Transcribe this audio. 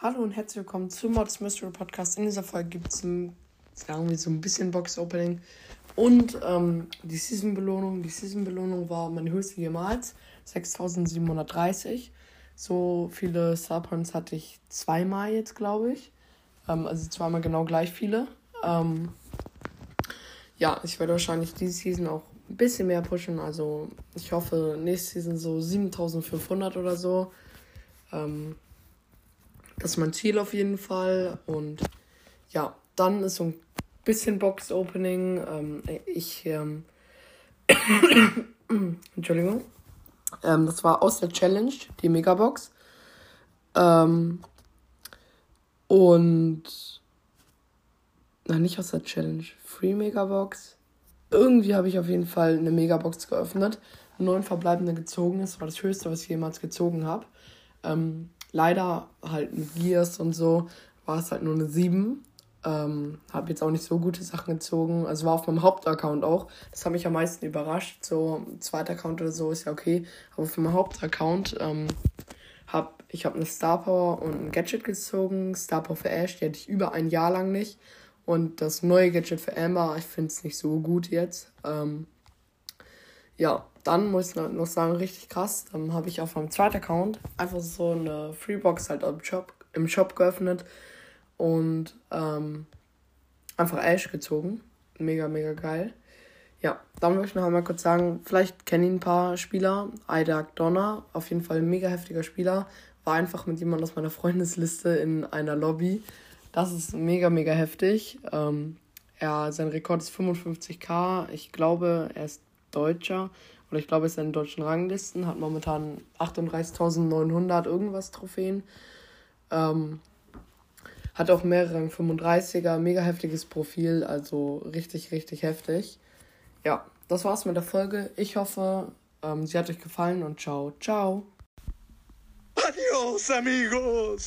Hallo und herzlich willkommen zum Mods Mystery Podcast. In dieser Folge gibt es sagen wir so ein bisschen Box-Opening und ähm, die Season-Belohnung. Die Season-Belohnung war meine höchste jemals, 6730. So viele Points hatte ich zweimal jetzt, glaube ich. Ähm, also zweimal genau gleich viele. Ähm, ja, ich werde wahrscheinlich diese Season auch ein bisschen mehr pushen. Also ich hoffe, nächste Season so 7500 oder so. Ähm, das ist mein Ziel auf jeden Fall. Und ja, dann ist so ein bisschen Box-Opening. Ähm, ich, ähm, Entschuldigung. Ähm, das war aus der Challenge, die Megabox. Ähm, und. Nein, nicht aus der Challenge. Free Megabox. Irgendwie habe ich auf jeden Fall eine Megabox geöffnet. Neun verbleibende gezogen. Das war das höchste, was ich jemals gezogen habe. Ähm, leider halt mit Gears und so war es halt nur eine 7. Ähm, habe jetzt auch nicht so gute Sachen gezogen. Also war auf meinem Hauptaccount auch. Das hat mich am meisten überrascht. So zweiter Account oder so ist ja okay. Aber für meinen Hauptaccount ähm, habe ich habe eine Star Power und ein Gadget gezogen. Star Power für Ash, die hatte ich über ein Jahr lang nicht. Und das neue Gadget für Amber, ich finde es nicht so gut jetzt. Ähm, ja, dann muss ich noch sagen, richtig krass. Dann habe ich auf meinem zweiten Account einfach so eine Freebox halt im Shop, im Shop geöffnet und ähm, einfach Ash gezogen. Mega, mega geil. Ja, dann möchte ich noch einmal kurz sagen, vielleicht kennen ihn ein paar Spieler. Idak Donner, auf jeden Fall ein mega heftiger Spieler. War einfach mit jemandem aus meiner Freundesliste in einer Lobby. Das ist mega, mega heftig. Ähm, er, sein Rekord ist 55k. Ich glaube, er ist Deutscher. Oder ich glaube, er ist in den deutschen Ranglisten. Hat momentan 38.900 irgendwas Trophäen. Ähm, hat auch mehrere 35er, mega heftiges Profil, also richtig, richtig heftig. Ja, das war's mit der Folge. Ich hoffe, ähm, sie hat euch gefallen und ciao, ciao. Adios, amigos.